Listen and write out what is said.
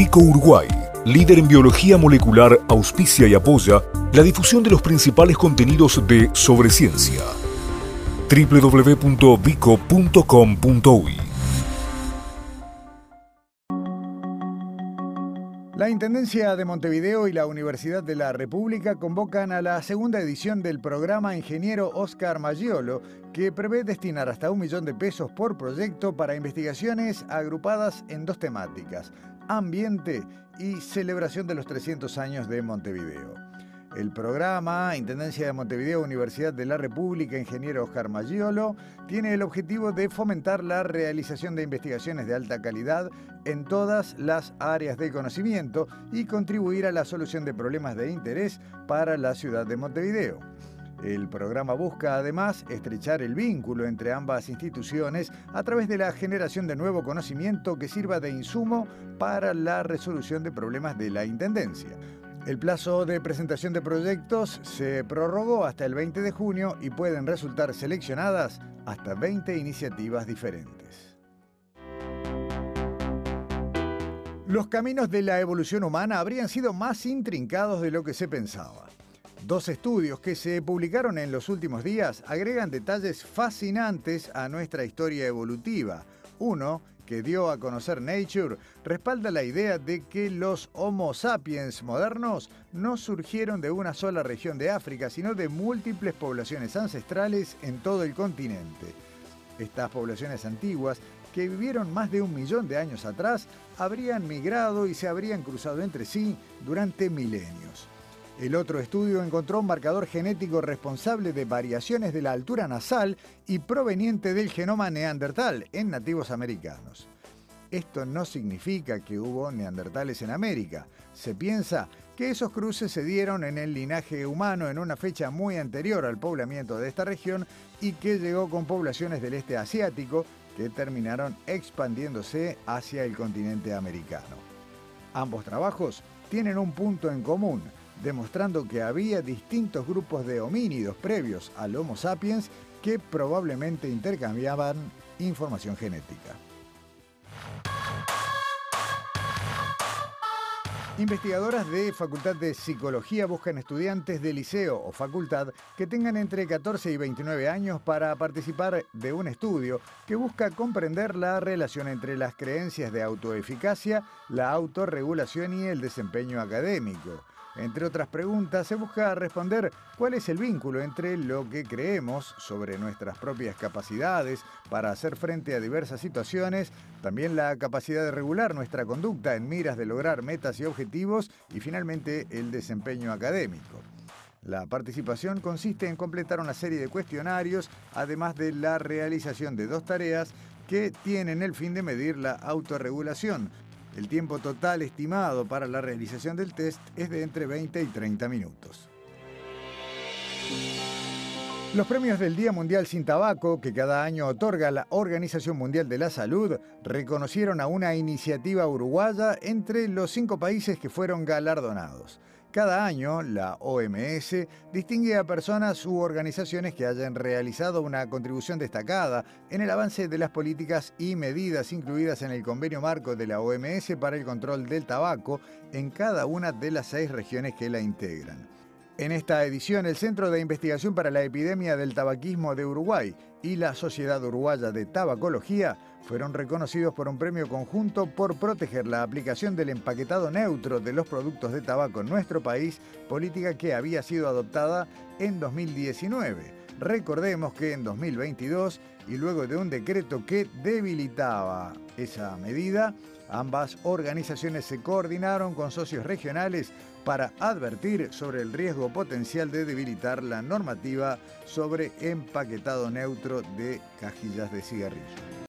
Vico Uruguay, líder en biología molecular, auspicia y apoya la difusión de los principales contenidos de Sobre Ciencia. La Intendencia de Montevideo y la Universidad de la República convocan a la segunda edición del programa Ingeniero Oscar Maggiolo, que prevé destinar hasta un millón de pesos por proyecto para investigaciones agrupadas en dos temáticas, ambiente y celebración de los 300 años de Montevideo. El programa Intendencia de Montevideo, Universidad de la República, Ingeniero Oscar Maggiolo, tiene el objetivo de fomentar la realización de investigaciones de alta calidad en todas las áreas de conocimiento y contribuir a la solución de problemas de interés para la ciudad de Montevideo. El programa busca además estrechar el vínculo entre ambas instituciones a través de la generación de nuevo conocimiento que sirva de insumo para la resolución de problemas de la Intendencia. El plazo de presentación de proyectos se prorrogó hasta el 20 de junio y pueden resultar seleccionadas hasta 20 iniciativas diferentes. Los caminos de la evolución humana habrían sido más intrincados de lo que se pensaba. Dos estudios que se publicaron en los últimos días agregan detalles fascinantes a nuestra historia evolutiva. Uno que dio a conocer Nature respalda la idea de que los Homo sapiens modernos no surgieron de una sola región de África, sino de múltiples poblaciones ancestrales en todo el continente. Estas poblaciones antiguas, que vivieron más de un millón de años atrás, habrían migrado y se habrían cruzado entre sí durante milenios. El otro estudio encontró un marcador genético responsable de variaciones de la altura nasal y proveniente del genoma neandertal en nativos americanos. Esto no significa que hubo neandertales en América. Se piensa que esos cruces se dieron en el linaje humano en una fecha muy anterior al poblamiento de esta región y que llegó con poblaciones del este asiático que terminaron expandiéndose hacia el continente americano. Ambos trabajos tienen un punto en común demostrando que había distintos grupos de homínidos previos al Homo sapiens que probablemente intercambiaban información genética. Investigadoras de Facultad de Psicología buscan estudiantes de liceo o facultad que tengan entre 14 y 29 años para participar de un estudio que busca comprender la relación entre las creencias de autoeficacia, la autorregulación y el desempeño académico. Entre otras preguntas, se busca responder cuál es el vínculo entre lo que creemos sobre nuestras propias capacidades para hacer frente a diversas situaciones, también la capacidad de regular nuestra conducta en miras de lograr metas y objetivos y finalmente el desempeño académico. La participación consiste en completar una serie de cuestionarios, además de la realización de dos tareas que tienen el fin de medir la autorregulación, el tiempo total estimado para la realización del test es de entre 20 y 30 minutos. Los premios del Día Mundial sin Tabaco, que cada año otorga la Organización Mundial de la Salud, reconocieron a una iniciativa uruguaya entre los cinco países que fueron galardonados. Cada año, la OMS distingue a personas u organizaciones que hayan realizado una contribución destacada en el avance de las políticas y medidas incluidas en el convenio marco de la OMS para el control del tabaco en cada una de las seis regiones que la integran. En esta edición, el Centro de Investigación para la Epidemia del Tabaquismo de Uruguay y la Sociedad Uruguaya de Tabacología fueron reconocidos por un premio conjunto por proteger la aplicación del empaquetado neutro de los productos de tabaco en nuestro país, política que había sido adoptada en 2019. Recordemos que en 2022, y luego de un decreto que debilitaba esa medida, ambas organizaciones se coordinaron con socios regionales para advertir sobre el riesgo potencial de debilitar la normativa sobre empaquetado neutro de cajillas de cigarrillo.